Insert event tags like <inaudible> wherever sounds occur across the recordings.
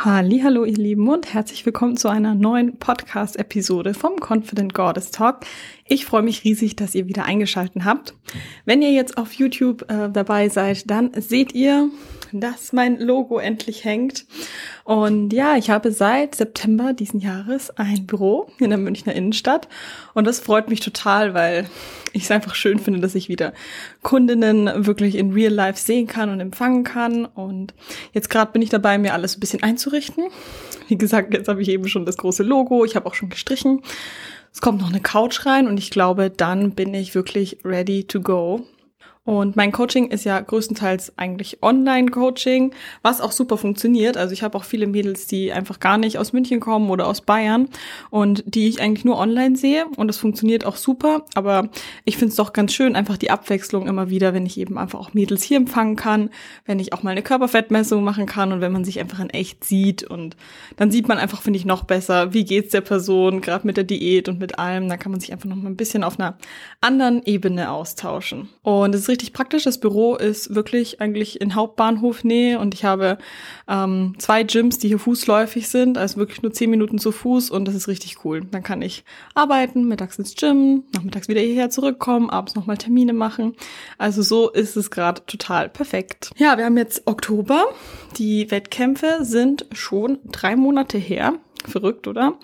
Hallo, ihr Lieben und herzlich willkommen zu einer neuen Podcast-Episode vom Confident Goddess Talk. Ich freue mich riesig, dass ihr wieder eingeschaltet habt. Wenn ihr jetzt auf YouTube äh, dabei seid, dann seht ihr, dass mein Logo endlich hängt. Und ja, ich habe seit September diesen Jahres ein Büro in der Münchner Innenstadt. Und das freut mich total, weil ich es einfach schön finde, dass ich wieder Kundinnen wirklich in Real Life sehen kann und empfangen kann. Und jetzt gerade bin ich dabei, mir alles ein bisschen einzurichten. Wie gesagt, jetzt habe ich eben schon das große Logo. Ich habe auch schon gestrichen. Es kommt noch eine Couch rein und ich glaube, dann bin ich wirklich ready to go. Und mein Coaching ist ja größtenteils eigentlich Online-Coaching, was auch super funktioniert. Also ich habe auch viele Mädels, die einfach gar nicht aus München kommen oder aus Bayern und die ich eigentlich nur online sehe. Und das funktioniert auch super. Aber ich finde es doch ganz schön, einfach die Abwechslung immer wieder, wenn ich eben einfach auch Mädels hier empfangen kann, wenn ich auch mal eine Körperfettmessung machen kann und wenn man sich einfach in echt sieht. Und dann sieht man einfach, finde ich, noch besser, wie geht's der Person, gerade mit der Diät und mit allem. Da kann man sich einfach noch mal ein bisschen auf einer anderen Ebene austauschen. Und es ist richtig praktisch. Das Büro ist wirklich eigentlich in Hauptbahnhofnähe und ich habe ähm, zwei Gyms, die hier fußläufig sind, also wirklich nur zehn Minuten zu Fuß und das ist richtig cool. Dann kann ich arbeiten, mittags ins Gym, nachmittags wieder hierher zurückkommen, abends nochmal Termine machen. Also so ist es gerade total perfekt. Ja, wir haben jetzt Oktober. Die Wettkämpfe sind schon drei Monate her. Verrückt, oder?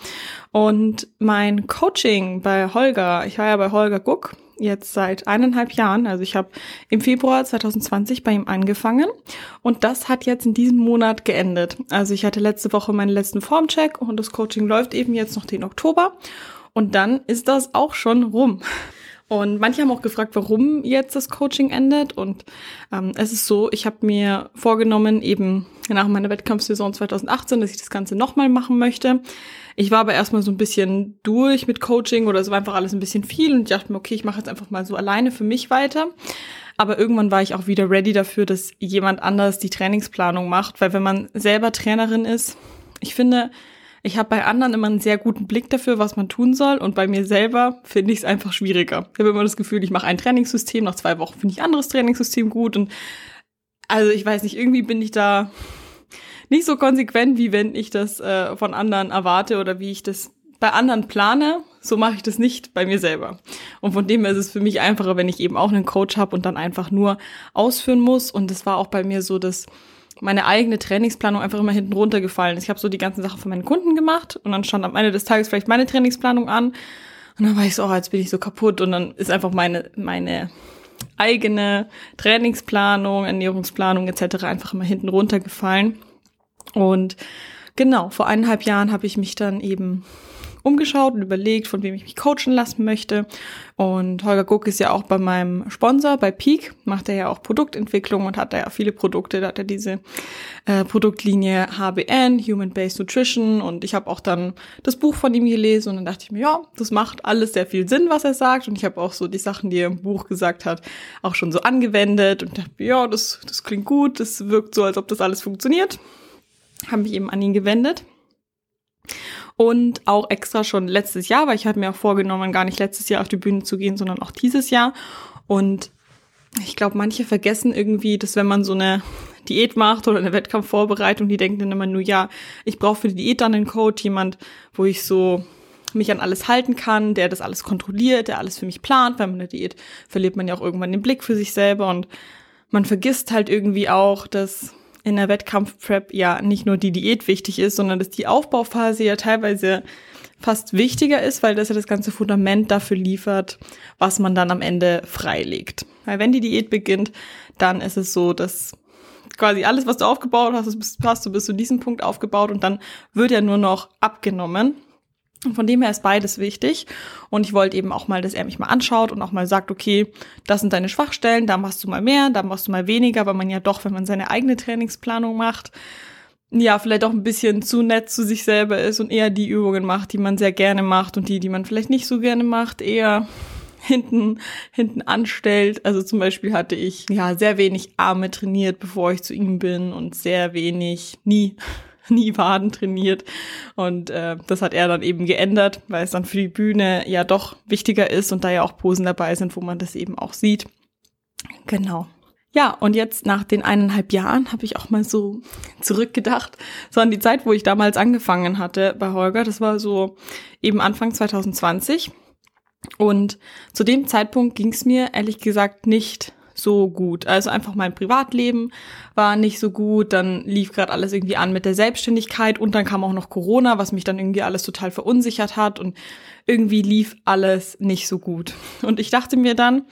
Und mein Coaching bei Holger, ich war ja bei Holger Guck, jetzt seit eineinhalb Jahren. Also ich habe im Februar 2020 bei ihm angefangen und das hat jetzt in diesem Monat geendet. Also ich hatte letzte Woche meinen letzten Formcheck und das Coaching läuft eben jetzt noch den Oktober und dann ist das auch schon rum. Und manche haben auch gefragt, warum jetzt das Coaching endet. Und ähm, es ist so, ich habe mir vorgenommen, eben nach meiner Wettkampfsaison 2018, dass ich das Ganze nochmal machen möchte. Ich war aber erstmal so ein bisschen durch mit Coaching oder es war einfach alles ein bisschen viel und ich dachte mir, okay, ich mache jetzt einfach mal so alleine für mich weiter. Aber irgendwann war ich auch wieder ready dafür, dass jemand anders die Trainingsplanung macht, weil wenn man selber Trainerin ist, ich finde, ich habe bei anderen immer einen sehr guten Blick dafür, was man tun soll. Und bei mir selber finde ich es einfach schwieriger. Ich habe immer das Gefühl, ich mache ein Trainingssystem, nach zwei Wochen finde ich anderes Trainingssystem gut. Und also ich weiß nicht, irgendwie bin ich da nicht so konsequent, wie wenn ich das äh, von anderen erwarte oder wie ich das bei anderen plane. So mache ich das nicht bei mir selber. Und von dem her ist es für mich einfacher, wenn ich eben auch einen Coach habe und dann einfach nur ausführen muss. Und das war auch bei mir so, dass meine eigene Trainingsplanung einfach immer hinten runtergefallen. Ich habe so die ganzen Sachen von meinen Kunden gemacht und dann stand am Ende des Tages vielleicht meine Trainingsplanung an. Und dann war ich so, oh, jetzt bin ich so kaputt. Und dann ist einfach meine, meine eigene Trainingsplanung, Ernährungsplanung etc. einfach immer hinten runtergefallen. Und genau, vor eineinhalb Jahren habe ich mich dann eben umgeschaut und überlegt, von wem ich mich coachen lassen möchte. Und Holger Guck ist ja auch bei meinem Sponsor, bei Peak, macht er ja auch Produktentwicklung und hat da ja viele Produkte. Da hat er diese äh, Produktlinie HBN, Human Based Nutrition. Und ich habe auch dann das Buch von ihm gelesen und dann dachte ich mir, ja, das macht alles sehr viel Sinn, was er sagt. Und ich habe auch so die Sachen, die er im Buch gesagt hat, auch schon so angewendet und dachte, ja, das, das klingt gut, das wirkt so, als ob das alles funktioniert habe mich eben an ihn gewendet. Und auch extra schon letztes Jahr, weil ich hatte mir auch vorgenommen, gar nicht letztes Jahr auf die Bühne zu gehen, sondern auch dieses Jahr. Und ich glaube, manche vergessen irgendwie, dass wenn man so eine Diät macht oder eine Wettkampfvorbereitung, die denken dann immer nur, ja, ich brauche für die Diät dann einen Coach, jemand, wo ich so mich an alles halten kann, der das alles kontrolliert, der alles für mich plant. Bei einer Diät verliert man ja auch irgendwann den Blick für sich selber und man vergisst halt irgendwie auch, dass in der Wettkampfprep ja nicht nur die Diät wichtig ist, sondern dass die Aufbauphase ja teilweise fast wichtiger ist, weil das ja das ganze Fundament dafür liefert, was man dann am Ende freilegt. Weil wenn die Diät beginnt, dann ist es so, dass quasi alles, was du aufgebaut hast, hast du bis zu diesem Punkt aufgebaut und dann wird ja nur noch abgenommen. Von dem her ist beides wichtig. Und ich wollte eben auch mal, dass er mich mal anschaut und auch mal sagt, okay, das sind deine Schwachstellen, da machst du mal mehr, da machst du mal weniger, weil man ja doch, wenn man seine eigene Trainingsplanung macht, ja, vielleicht auch ein bisschen zu nett zu sich selber ist und eher die Übungen macht, die man sehr gerne macht und die, die man vielleicht nicht so gerne macht, eher <laughs> hinten, hinten anstellt. Also zum Beispiel hatte ich ja sehr wenig Arme trainiert, bevor ich zu ihm bin und sehr wenig, nie <laughs> nie Waden trainiert. Und äh, das hat er dann eben geändert, weil es dann für die Bühne ja doch wichtiger ist und da ja auch Posen dabei sind, wo man das eben auch sieht. Genau. Ja, und jetzt nach den eineinhalb Jahren habe ich auch mal so zurückgedacht, so an die Zeit, wo ich damals angefangen hatte bei Holger. Das war so eben Anfang 2020. Und zu dem Zeitpunkt ging es mir ehrlich gesagt nicht so gut. Also einfach mein Privatleben war nicht so gut, dann lief gerade alles irgendwie an mit der Selbstständigkeit und dann kam auch noch Corona, was mich dann irgendwie alles total verunsichert hat und irgendwie lief alles nicht so gut. Und ich dachte mir dann,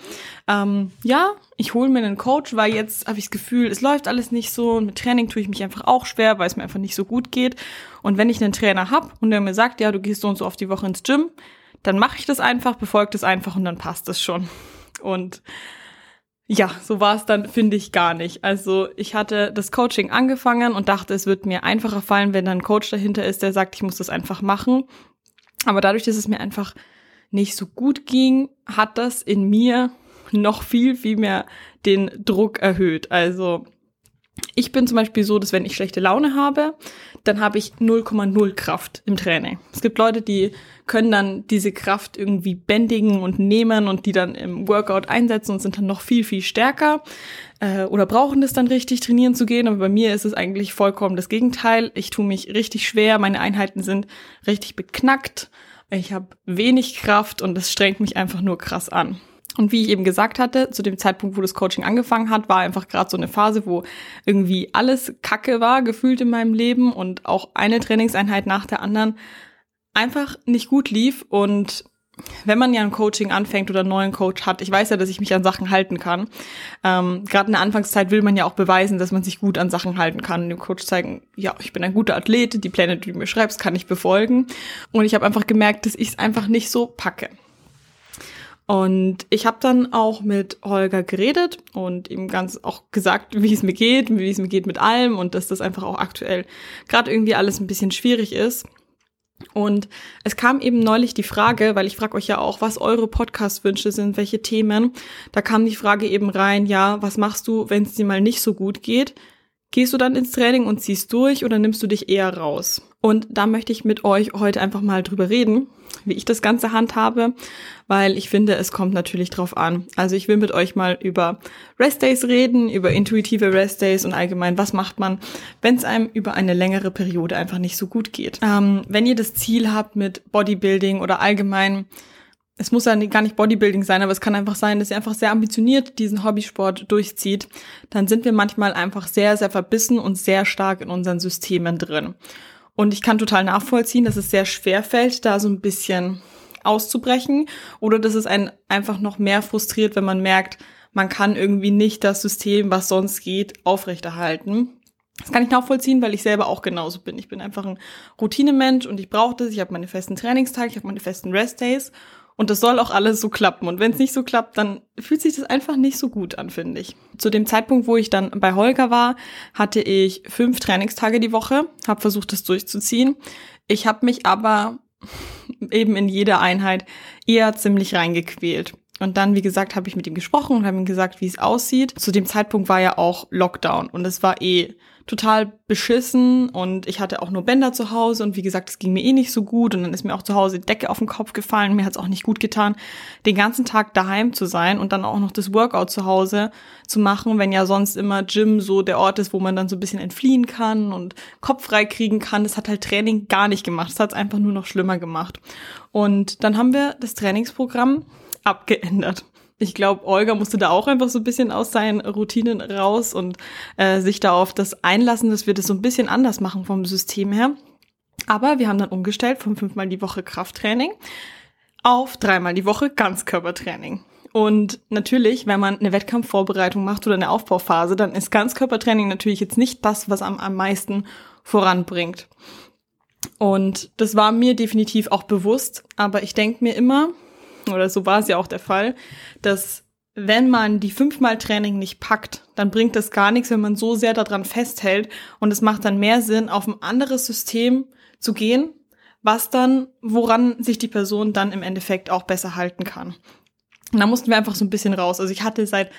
ähm, ja, ich hole mir einen Coach, weil jetzt habe ich das Gefühl, es läuft alles nicht so und mit Training tue ich mich einfach auch schwer, weil es mir einfach nicht so gut geht. Und wenn ich einen Trainer hab und der mir sagt, ja, du gehst so und so oft die Woche ins Gym, dann mache ich das einfach, befolge das einfach und dann passt es schon. Und ja, so war es dann, finde ich, gar nicht. Also ich hatte das Coaching angefangen und dachte, es wird mir einfacher fallen, wenn dann ein Coach dahinter ist, der sagt, ich muss das einfach machen. Aber dadurch, dass es mir einfach nicht so gut ging, hat das in mir noch viel, viel mehr den Druck erhöht. Also ich bin zum Beispiel so, dass wenn ich schlechte Laune habe, dann habe ich 0,0 Kraft im Training. Es gibt Leute, die können dann diese Kraft irgendwie bändigen und nehmen und die dann im Workout einsetzen und sind dann noch viel, viel stärker äh, oder brauchen das dann richtig trainieren zu gehen. Aber bei mir ist es eigentlich vollkommen das Gegenteil. Ich tue mich richtig schwer, meine Einheiten sind richtig beknackt, ich habe wenig Kraft und das strengt mich einfach nur krass an. Und wie ich eben gesagt hatte, zu dem Zeitpunkt, wo das Coaching angefangen hat, war einfach gerade so eine Phase, wo irgendwie alles Kacke war, gefühlt in meinem Leben und auch eine Trainingseinheit nach der anderen einfach nicht gut lief. Und wenn man ja ein Coaching anfängt oder einen neuen Coach hat, ich weiß ja, dass ich mich an Sachen halten kann. Ähm, gerade in der Anfangszeit will man ja auch beweisen, dass man sich gut an Sachen halten kann. Und dem Coach zeigen, ja, ich bin ein guter Athlet, die Pläne, die du mir schreibst, kann ich befolgen. Und ich habe einfach gemerkt, dass ich es einfach nicht so packe. Und ich habe dann auch mit Holger geredet und ihm ganz auch gesagt, wie es mir geht, wie es mir geht mit allem und dass das einfach auch aktuell gerade irgendwie alles ein bisschen schwierig ist. Und es kam eben neulich die Frage, weil ich frage euch ja auch, was eure Podcast-Wünsche sind, welche Themen. Da kam die Frage eben rein, ja, was machst du, wenn es dir mal nicht so gut geht? Gehst du dann ins Training und ziehst durch oder nimmst du dich eher raus? Und da möchte ich mit euch heute einfach mal drüber reden, wie ich das Ganze handhabe, weil ich finde, es kommt natürlich drauf an. Also ich will mit euch mal über Restdays reden, über intuitive Restdays und allgemein, was macht man, wenn es einem über eine längere Periode einfach nicht so gut geht. Ähm, wenn ihr das Ziel habt mit Bodybuilding oder allgemein es muss ja gar nicht Bodybuilding sein, aber es kann einfach sein, dass ihr einfach sehr ambitioniert diesen Hobbysport durchzieht, dann sind wir manchmal einfach sehr, sehr verbissen und sehr stark in unseren Systemen drin. Und ich kann total nachvollziehen, dass es sehr schwer fällt, da so ein bisschen auszubrechen oder dass es einen einfach noch mehr frustriert, wenn man merkt, man kann irgendwie nicht das System, was sonst geht, aufrechterhalten. Das kann ich nachvollziehen, weil ich selber auch genauso bin. Ich bin einfach ein Routinemensch und ich brauche das. Ich habe meine festen Trainingstage, ich habe meine festen Restdays und das soll auch alles so klappen. Und wenn es nicht so klappt, dann fühlt sich das einfach nicht so gut an, finde ich. Zu dem Zeitpunkt, wo ich dann bei Holger war, hatte ich fünf Trainingstage die Woche, habe versucht, das durchzuziehen. Ich habe mich aber <laughs> eben in jeder Einheit eher ziemlich reingequält. Und dann, wie gesagt, habe ich mit ihm gesprochen und habe ihm gesagt, wie es aussieht. Zu dem Zeitpunkt war ja auch Lockdown und es war eh total beschissen und ich hatte auch nur Bänder zu Hause und wie gesagt, es ging mir eh nicht so gut und dann ist mir auch zu Hause die Decke auf den Kopf gefallen. Mir hat es auch nicht gut getan, den ganzen Tag daheim zu sein und dann auch noch das Workout zu Hause zu machen, wenn ja sonst immer Gym so der Ort ist, wo man dann so ein bisschen entfliehen kann und Kopf frei kriegen kann. Das hat halt Training gar nicht gemacht. Das hat es einfach nur noch schlimmer gemacht. Und dann haben wir das Trainingsprogramm abgeändert ich glaube, Olga musste da auch einfach so ein bisschen aus seinen Routinen raus und äh, sich da auf das einlassen, dass wir das so ein bisschen anders machen vom System her. Aber wir haben dann umgestellt von fünfmal die Woche Krafttraining auf dreimal die Woche Ganzkörpertraining. Und natürlich, wenn man eine Wettkampfvorbereitung macht oder eine Aufbauphase, dann ist Ganzkörpertraining natürlich jetzt nicht das, was am, am meisten voranbringt. Und das war mir definitiv auch bewusst, aber ich denke mir immer, oder so war es ja auch der Fall, dass wenn man die fünfmal Training nicht packt, dann bringt das gar nichts, wenn man so sehr daran festhält. Und es macht dann mehr Sinn, auf ein anderes System zu gehen, was dann, woran sich die Person dann im Endeffekt auch besser halten kann. Und da mussten wir einfach so ein bisschen raus. Also ich hatte seit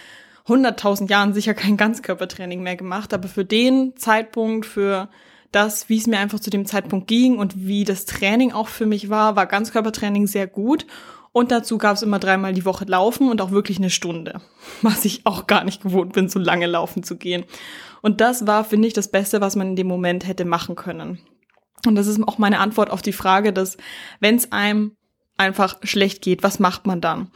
100.000 Jahren sicher kein Ganzkörpertraining mehr gemacht, aber für den Zeitpunkt, für das, wie es mir einfach zu dem Zeitpunkt ging und wie das Training auch für mich war, war Ganzkörpertraining sehr gut. Und dazu gab es immer dreimal die Woche Laufen und auch wirklich eine Stunde, <laughs> was ich auch gar nicht gewohnt bin, so lange laufen zu gehen. Und das war, finde ich, das Beste, was man in dem Moment hätte machen können. Und das ist auch meine Antwort auf die Frage, dass wenn es einem einfach schlecht geht, was macht man dann?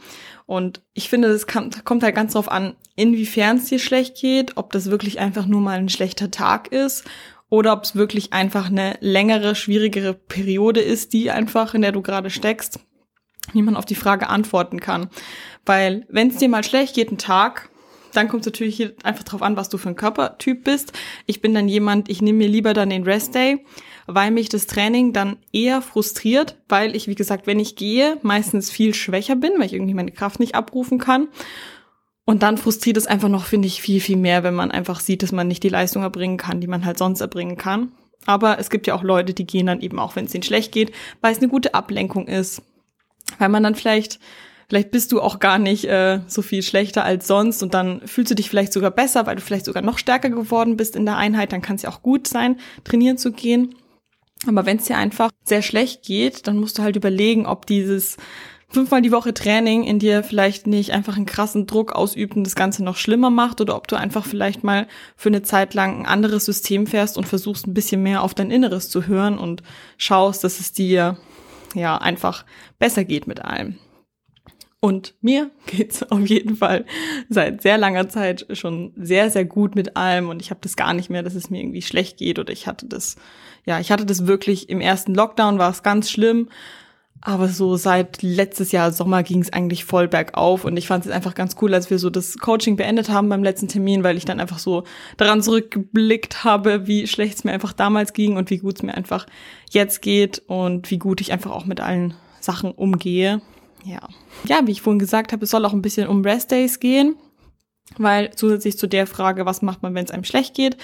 Und ich finde, das kommt halt ganz drauf an, inwiefern es dir schlecht geht, ob das wirklich einfach nur mal ein schlechter Tag ist oder ob es wirklich einfach eine längere, schwierigere Periode ist, die einfach, in der du gerade steckst wie man auf die Frage antworten kann. Weil wenn es dir mal schlecht geht, ein Tag, dann kommt es natürlich einfach drauf an, was du für ein Körpertyp bist. Ich bin dann jemand, ich nehme mir lieber dann den Rest Day, weil mich das Training dann eher frustriert, weil ich, wie gesagt, wenn ich gehe, meistens viel schwächer bin, weil ich irgendwie meine Kraft nicht abrufen kann. Und dann frustriert es einfach noch, finde ich, viel, viel mehr, wenn man einfach sieht, dass man nicht die Leistung erbringen kann, die man halt sonst erbringen kann. Aber es gibt ja auch Leute, die gehen dann eben auch, wenn es ihnen schlecht geht, weil es eine gute Ablenkung ist, weil man dann vielleicht, vielleicht bist du auch gar nicht äh, so viel schlechter als sonst und dann fühlst du dich vielleicht sogar besser, weil du vielleicht sogar noch stärker geworden bist in der Einheit, dann kann es ja auch gut sein, trainieren zu gehen. Aber wenn es dir einfach sehr schlecht geht, dann musst du halt überlegen, ob dieses fünfmal die Woche Training in dir vielleicht nicht einfach einen krassen Druck ausübt und das Ganze noch schlimmer macht oder ob du einfach vielleicht mal für eine Zeit lang ein anderes System fährst und versuchst ein bisschen mehr auf dein Inneres zu hören und schaust, dass es dir ja einfach besser geht mit allem. Und mir <laughs> geht's auf jeden Fall seit sehr langer Zeit schon sehr, sehr gut mit allem und ich habe das gar nicht mehr, dass es mir irgendwie schlecht geht oder ich hatte das, ja, ich hatte das wirklich im ersten Lockdown, war es ganz schlimm, aber so seit letztes Jahr Sommer ging es eigentlich voll bergauf und ich fand es einfach ganz cool, als wir so das Coaching beendet haben beim letzten Termin, weil ich dann einfach so daran zurückgeblickt habe, wie schlecht es mir einfach damals ging und wie gut es mir einfach jetzt geht und wie gut ich einfach auch mit allen Sachen umgehe. Ja. Ja, wie ich vorhin gesagt habe, es soll auch ein bisschen um Rest Days gehen, weil zusätzlich zu der Frage, was macht man, wenn es einem schlecht geht,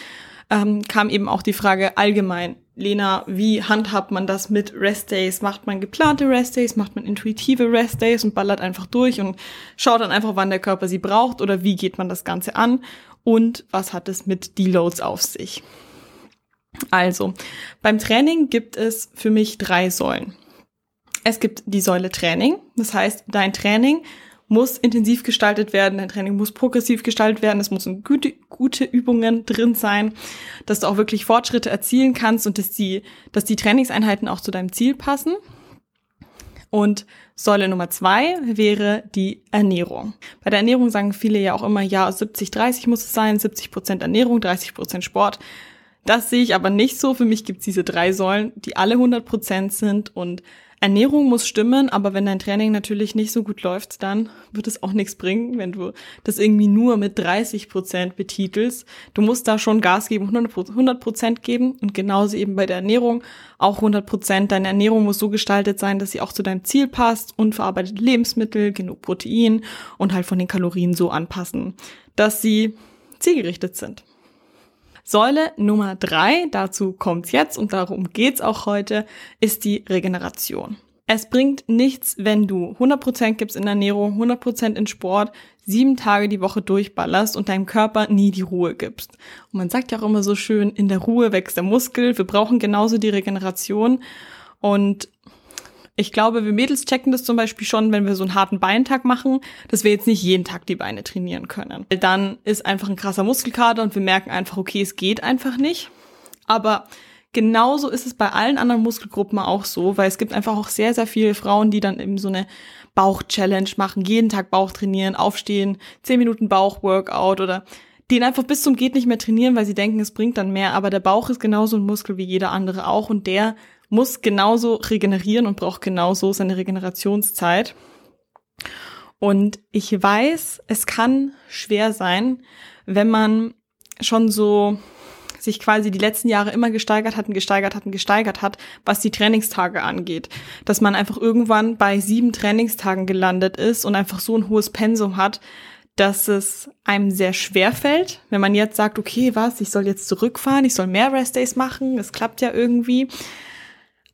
ähm, kam eben auch die Frage allgemein, Lena, wie handhabt man das mit Rest Days? Macht man geplante Rest Days? Macht man intuitive Rest Days und ballert einfach durch und schaut dann einfach, wann der Körper sie braucht? Oder wie geht man das Ganze an? Und was hat es mit Deloads auf sich? Also, beim Training gibt es für mich drei Säulen. Es gibt die Säule Training. Das heißt, dein Training muss intensiv gestaltet werden, dein Training muss progressiv gestaltet werden, es müssen gute, gute Übungen drin sein, dass du auch wirklich Fortschritte erzielen kannst und dass die, dass die Trainingseinheiten auch zu deinem Ziel passen. Und Säule Nummer zwei wäre die Ernährung. Bei der Ernährung sagen viele ja auch immer, ja, 70, 30 muss es sein, 70 Prozent Ernährung, 30 Prozent Sport. Das sehe ich aber nicht so. Für mich gibt es diese drei Säulen, die alle 100 Prozent sind und Ernährung muss stimmen, aber wenn dein Training natürlich nicht so gut läuft, dann wird es auch nichts bringen, wenn du das irgendwie nur mit 30 Prozent betitelst. Du musst da schon Gas geben, 100 Prozent geben und genauso eben bei der Ernährung auch 100 Prozent. Deine Ernährung muss so gestaltet sein, dass sie auch zu deinem Ziel passt, unverarbeitete Lebensmittel, genug Protein und halt von den Kalorien so anpassen, dass sie zielgerichtet sind. Säule Nummer drei, dazu kommt's jetzt und darum geht's auch heute, ist die Regeneration. Es bringt nichts, wenn du 100% gibst in Ernährung, 100% in Sport, sieben Tage die Woche durchballerst und deinem Körper nie die Ruhe gibst. Und man sagt ja auch immer so schön, in der Ruhe wächst der Muskel. Wir brauchen genauso die Regeneration. Und ich glaube, wir Mädels checken das zum Beispiel schon, wenn wir so einen harten Beintag machen, dass wir jetzt nicht jeden Tag die Beine trainieren können. Dann ist einfach ein krasser Muskelkater und wir merken einfach, okay, es geht einfach nicht. Aber genauso ist es bei allen anderen Muskelgruppen auch so, weil es gibt einfach auch sehr, sehr viele Frauen, die dann eben so eine Bauch-Challenge machen, jeden Tag Bauch trainieren, aufstehen, zehn Minuten Bauch-Workout oder den einfach bis zum geht nicht mehr trainieren, weil sie denken, es bringt dann mehr. Aber der Bauch ist genauso ein Muskel wie jeder andere auch und der muss genauso regenerieren und braucht genauso seine Regenerationszeit. Und ich weiß, es kann schwer sein, wenn man schon so sich quasi die letzten Jahre immer gesteigert hat und gesteigert hat und gesteigert hat, was die Trainingstage angeht. Dass man einfach irgendwann bei sieben Trainingstagen gelandet ist und einfach so ein hohes Pensum hat, dass es einem sehr schwer fällt, wenn man jetzt sagt, okay, was, ich soll jetzt zurückfahren, ich soll mehr Restdays machen, es klappt ja irgendwie.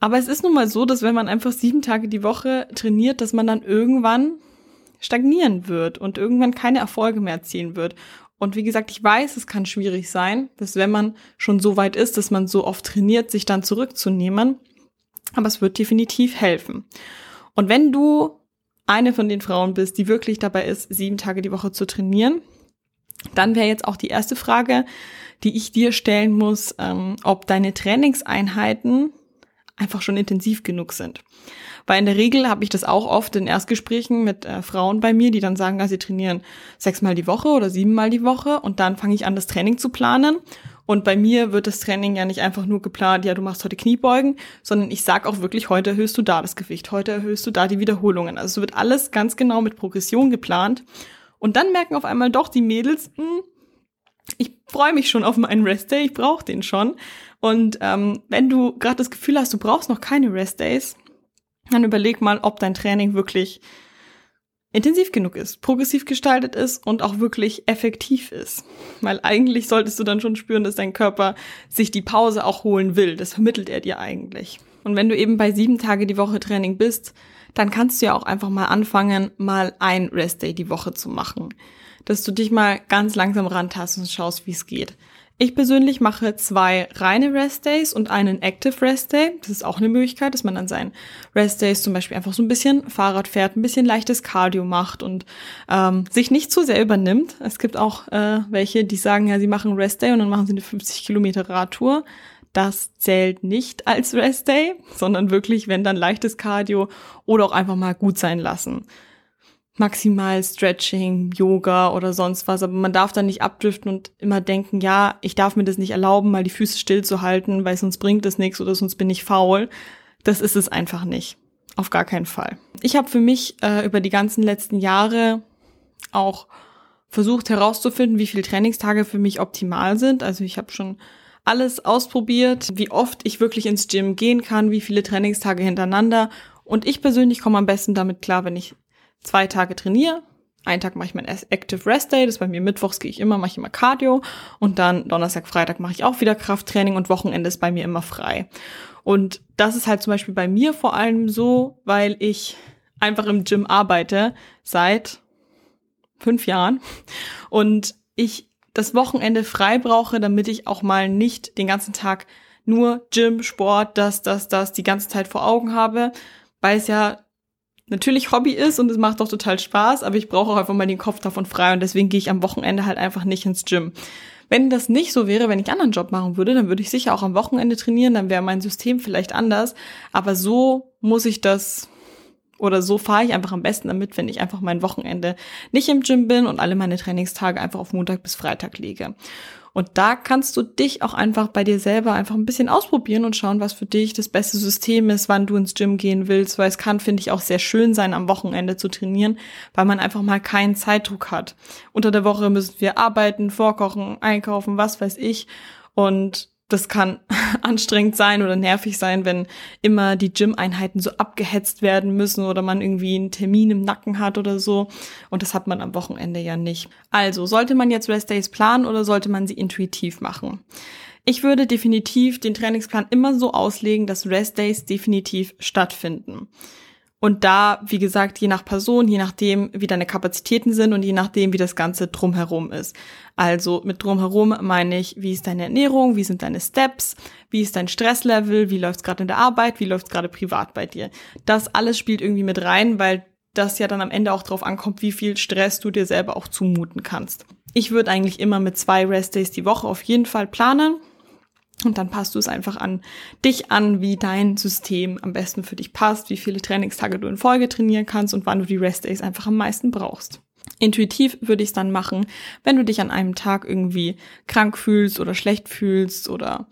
Aber es ist nun mal so, dass wenn man einfach sieben Tage die Woche trainiert, dass man dann irgendwann stagnieren wird und irgendwann keine Erfolge mehr erzielen wird. Und wie gesagt, ich weiß, es kann schwierig sein, dass wenn man schon so weit ist, dass man so oft trainiert, sich dann zurückzunehmen. Aber es wird definitiv helfen. Und wenn du eine von den Frauen bist, die wirklich dabei ist, sieben Tage die Woche zu trainieren, dann wäre jetzt auch die erste Frage, die ich dir stellen muss, ähm, ob deine Trainingseinheiten einfach schon intensiv genug sind. Weil in der Regel habe ich das auch oft in Erstgesprächen mit äh, Frauen bei mir, die dann sagen, ja, sie trainieren sechsmal die Woche oder siebenmal die Woche und dann fange ich an, das Training zu planen. Und bei mir wird das Training ja nicht einfach nur geplant, ja, du machst heute Kniebeugen, sondern ich sag auch wirklich, heute erhöhst du da das Gewicht, heute erhöhst du da die Wiederholungen. Also es wird alles ganz genau mit Progression geplant. Und dann merken auf einmal doch die Mädels, mh, hm, ich freue mich schon auf meinen Rest-Day, ich brauche den schon. Und ähm, wenn du gerade das Gefühl hast, du brauchst noch keine Rest-Days, dann überleg mal, ob dein Training wirklich intensiv genug ist, progressiv gestaltet ist und auch wirklich effektiv ist. Weil eigentlich solltest du dann schon spüren, dass dein Körper sich die Pause auch holen will. Das vermittelt er dir eigentlich. Und wenn du eben bei sieben Tage die Woche Training bist, dann kannst du ja auch einfach mal anfangen, mal ein Restday die Woche zu machen. Dass du dich mal ganz langsam rantast und schaust, wie es geht. Ich persönlich mache zwei reine Rest Days und einen Active Rest Day. Das ist auch eine Möglichkeit, dass man an seinen Rest Days zum Beispiel einfach so ein bisschen Fahrrad fährt, ein bisschen leichtes Cardio macht und ähm, sich nicht zu sehr übernimmt. Es gibt auch äh, welche, die sagen, ja, sie machen Rest Day und dann machen sie eine 50 Kilometer Radtour. Das zählt nicht als Rest Day, sondern wirklich, wenn dann leichtes Cardio oder auch einfach mal gut sein lassen maximal Stretching, Yoga oder sonst was, aber man darf dann nicht abdriften und immer denken, ja, ich darf mir das nicht erlauben, mal die Füße still zu halten, weil sonst bringt es nichts oder sonst bin ich faul. Das ist es einfach nicht. Auf gar keinen Fall. Ich habe für mich äh, über die ganzen letzten Jahre auch versucht herauszufinden, wie viele Trainingstage für mich optimal sind. Also ich habe schon alles ausprobiert, wie oft ich wirklich ins Gym gehen kann, wie viele Trainingstage hintereinander. Und ich persönlich komme am besten damit klar, wenn ich zwei Tage trainiere. Einen Tag mache ich mein Active Rest Day, das ist bei mir mittwochs gehe ich immer, mache ich immer Cardio und dann Donnerstag, Freitag mache ich auch wieder Krafttraining und Wochenende ist bei mir immer frei. Und das ist halt zum Beispiel bei mir vor allem so, weil ich einfach im Gym arbeite seit fünf Jahren und ich das Wochenende frei brauche, damit ich auch mal nicht den ganzen Tag nur Gym, Sport, das, das, das die ganze Zeit vor Augen habe, weil es ja natürlich Hobby ist und es macht doch total Spaß, aber ich brauche auch einfach mal den Kopf davon frei und deswegen gehe ich am Wochenende halt einfach nicht ins Gym. Wenn das nicht so wäre, wenn ich einen anderen Job machen würde, dann würde ich sicher auch am Wochenende trainieren, dann wäre mein System vielleicht anders, aber so muss ich das oder so fahre ich einfach am besten damit, wenn ich einfach mein Wochenende nicht im Gym bin und alle meine Trainingstage einfach auf Montag bis Freitag lege. Und da kannst du dich auch einfach bei dir selber einfach ein bisschen ausprobieren und schauen, was für dich das beste System ist, wann du ins Gym gehen willst, weil es kann, finde ich, auch sehr schön sein, am Wochenende zu trainieren, weil man einfach mal keinen Zeitdruck hat. Unter der Woche müssen wir arbeiten, vorkochen, einkaufen, was weiß ich. Und das kann <laughs> anstrengend sein oder nervig sein, wenn immer die Gym-Einheiten so abgehetzt werden müssen oder man irgendwie einen Termin im Nacken hat oder so. Und das hat man am Wochenende ja nicht. Also, sollte man jetzt Rest Days planen oder sollte man sie intuitiv machen? Ich würde definitiv den Trainingsplan immer so auslegen, dass Rest Days definitiv stattfinden. Und da, wie gesagt, je nach Person, je nachdem, wie deine Kapazitäten sind und je nachdem, wie das Ganze drumherum ist. Also mit drumherum meine ich, wie ist deine Ernährung, wie sind deine Steps, wie ist dein Stresslevel, wie läuft's gerade in der Arbeit, wie läuft's gerade privat bei dir. Das alles spielt irgendwie mit rein, weil das ja dann am Ende auch drauf ankommt, wie viel Stress du dir selber auch zumuten kannst. Ich würde eigentlich immer mit zwei Restdays die Woche auf jeden Fall planen und dann passt du es einfach an dich an, wie dein System am besten für dich passt, wie viele Trainingstage du in Folge trainieren kannst und wann du die Restdays einfach am meisten brauchst. Intuitiv würde ich es dann machen, wenn du dich an einem Tag irgendwie krank fühlst oder schlecht fühlst oder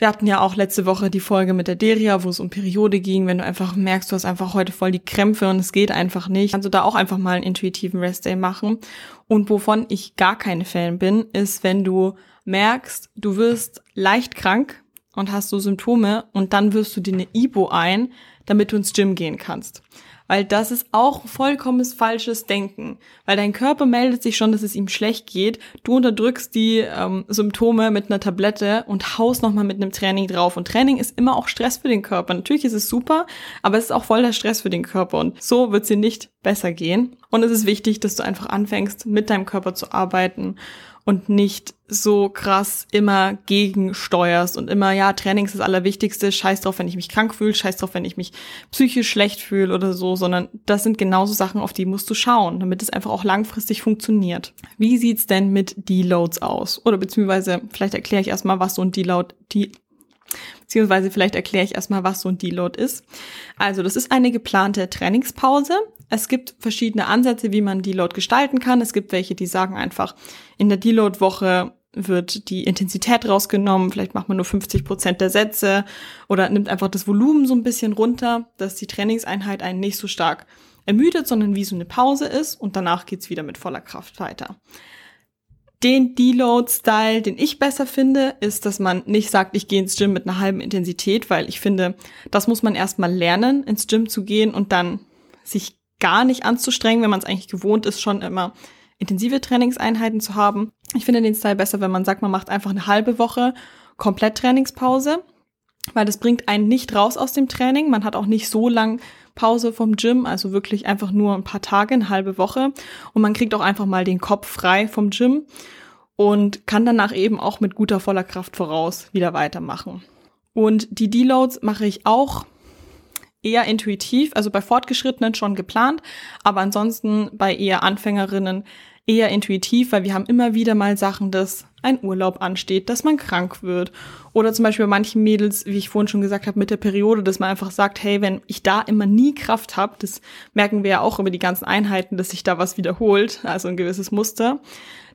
wir hatten ja auch letzte Woche die Folge mit der Deria, wo es um Periode ging. Wenn du einfach merkst, du hast einfach heute voll die Krämpfe und es geht einfach nicht, kannst du da auch einfach mal einen intuitiven Restday machen. Und wovon ich gar keine Fan bin, ist, wenn du merkst, du wirst leicht krank und hast so Symptome und dann wirst du dir eine Ibo ein, damit du ins Gym gehen kannst. Weil das ist auch vollkommenes falsches Denken. Weil dein Körper meldet sich schon, dass es ihm schlecht geht. Du unterdrückst die ähm, Symptome mit einer Tablette und haust nochmal mit einem Training drauf. Und Training ist immer auch Stress für den Körper. Natürlich ist es super, aber es ist auch voll der Stress für den Körper. Und so wird es dir nicht besser gehen. Und es ist wichtig, dass du einfach anfängst, mit deinem Körper zu arbeiten und nicht so krass immer gegensteuerst und immer, ja, Training ist das Allerwichtigste, scheiß drauf, wenn ich mich krank fühle, scheiß drauf, wenn ich mich mich psychisch schlecht fühle oder so, sondern das sind genauso Sachen, auf die musst du schauen, damit es einfach auch langfristig funktioniert. Wie sieht's denn mit Deloads aus? Oder beziehungsweise vielleicht erkläre ich erstmal, was so ein Deload, die beziehungsweise vielleicht erkläre ich erstmal, was so ein Deload ist. Also, das ist eine geplante Trainingspause. Es gibt verschiedene Ansätze, wie man Deload gestalten kann. Es gibt welche, die sagen einfach, in der Deload-Woche wird die Intensität rausgenommen, vielleicht macht man nur 50 Prozent der Sätze oder nimmt einfach das Volumen so ein bisschen runter, dass die Trainingseinheit einen nicht so stark ermüdet, sondern wie so eine Pause ist und danach geht's wieder mit voller Kraft weiter. Den Deload-Style, den ich besser finde, ist, dass man nicht sagt, ich gehe ins Gym mit einer halben Intensität, weil ich finde, das muss man erstmal lernen, ins Gym zu gehen und dann sich gar nicht anzustrengen, wenn man es eigentlich gewohnt ist, schon immer intensive Trainingseinheiten zu haben. Ich finde den Style besser, wenn man sagt, man macht einfach eine halbe Woche komplett Trainingspause, weil das bringt einen nicht raus aus dem Training. Man hat auch nicht so lang Pause vom Gym, also wirklich einfach nur ein paar Tage, eine halbe Woche. Und man kriegt auch einfach mal den Kopf frei vom Gym und kann danach eben auch mit guter voller Kraft voraus wieder weitermachen. Und die Deloads mache ich auch eher intuitiv, also bei Fortgeschrittenen schon geplant, aber ansonsten bei eher Anfängerinnen eher intuitiv, weil wir haben immer wieder mal Sachen, dass ein Urlaub ansteht, dass man krank wird. Oder zum Beispiel bei manchen Mädels, wie ich vorhin schon gesagt habe, mit der Periode, dass man einfach sagt, hey, wenn ich da immer nie Kraft habe, das merken wir ja auch über die ganzen Einheiten, dass sich da was wiederholt, also ein gewisses Muster,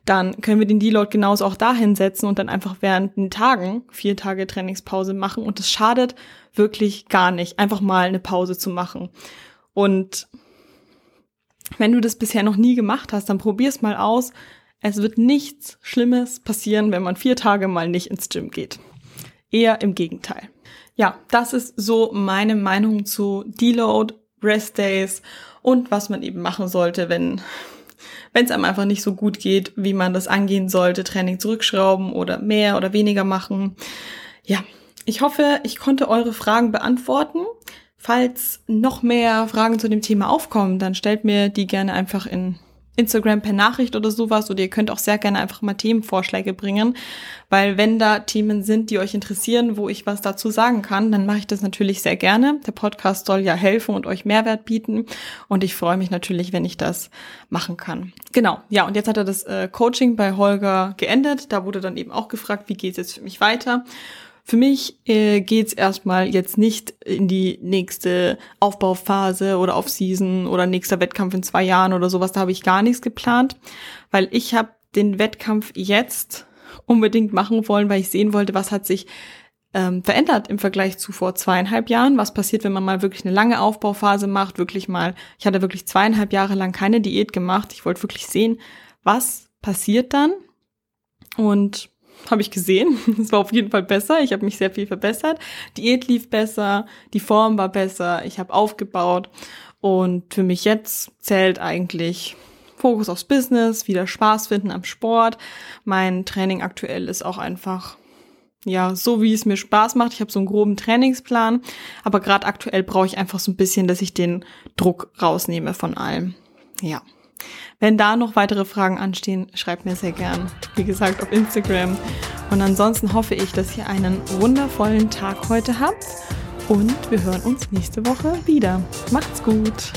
dann können wir den Deload genauso auch dahin setzen und dann einfach während den Tagen vier Tage Trainingspause machen. Und es schadet wirklich gar nicht, einfach mal eine Pause zu machen. Und wenn du das bisher noch nie gemacht hast, dann probier's mal aus. Es wird nichts Schlimmes passieren, wenn man vier Tage mal nicht ins Gym geht. Eher im Gegenteil. Ja, das ist so meine Meinung zu Deload, Rest Days und was man eben machen sollte, wenn wenn es einem einfach nicht so gut geht, wie man das angehen sollte, Training zurückschrauben oder mehr oder weniger machen. Ja, ich hoffe, ich konnte eure Fragen beantworten. Falls noch mehr Fragen zu dem Thema aufkommen, dann stellt mir die gerne einfach in Instagram per Nachricht oder sowas oder ihr könnt auch sehr gerne einfach mal Themenvorschläge bringen, weil wenn da Themen sind, die euch interessieren, wo ich was dazu sagen kann, dann mache ich das natürlich sehr gerne. Der Podcast soll ja helfen und euch Mehrwert bieten und ich freue mich natürlich, wenn ich das machen kann. Genau, ja und jetzt hat er das äh, Coaching bei Holger geendet. Da wurde dann eben auch gefragt, wie geht es jetzt für mich weiter für mich äh, geht's erstmal jetzt nicht in die nächste Aufbauphase oder Off-Season oder nächster Wettkampf in zwei Jahren oder sowas. Da habe ich gar nichts geplant, weil ich habe den Wettkampf jetzt unbedingt machen wollen, weil ich sehen wollte, was hat sich ähm, verändert im Vergleich zu vor zweieinhalb Jahren. Was passiert, wenn man mal wirklich eine lange Aufbauphase macht, wirklich mal, ich hatte wirklich zweieinhalb Jahre lang keine Diät gemacht. Ich wollte wirklich sehen, was passiert dann. Und habe ich gesehen. <laughs> Es war auf jeden Fall besser. Ich habe mich sehr viel verbessert. Diät lief besser, die Form war besser, ich habe aufgebaut. Und für mich jetzt zählt eigentlich Fokus aufs Business, wieder Spaß finden am Sport. Mein Training aktuell ist auch einfach ja, so wie es mir Spaß macht. Ich habe so einen groben Trainingsplan, aber gerade aktuell brauche ich einfach so ein bisschen, dass ich den Druck rausnehme von allem. Ja. Wenn da noch weitere Fragen anstehen, schreibt mir sehr gern. Wie gesagt, auf Instagram. Und ansonsten hoffe ich, dass ihr einen wundervollen Tag heute habt. Und wir hören uns nächste Woche wieder. Macht's gut.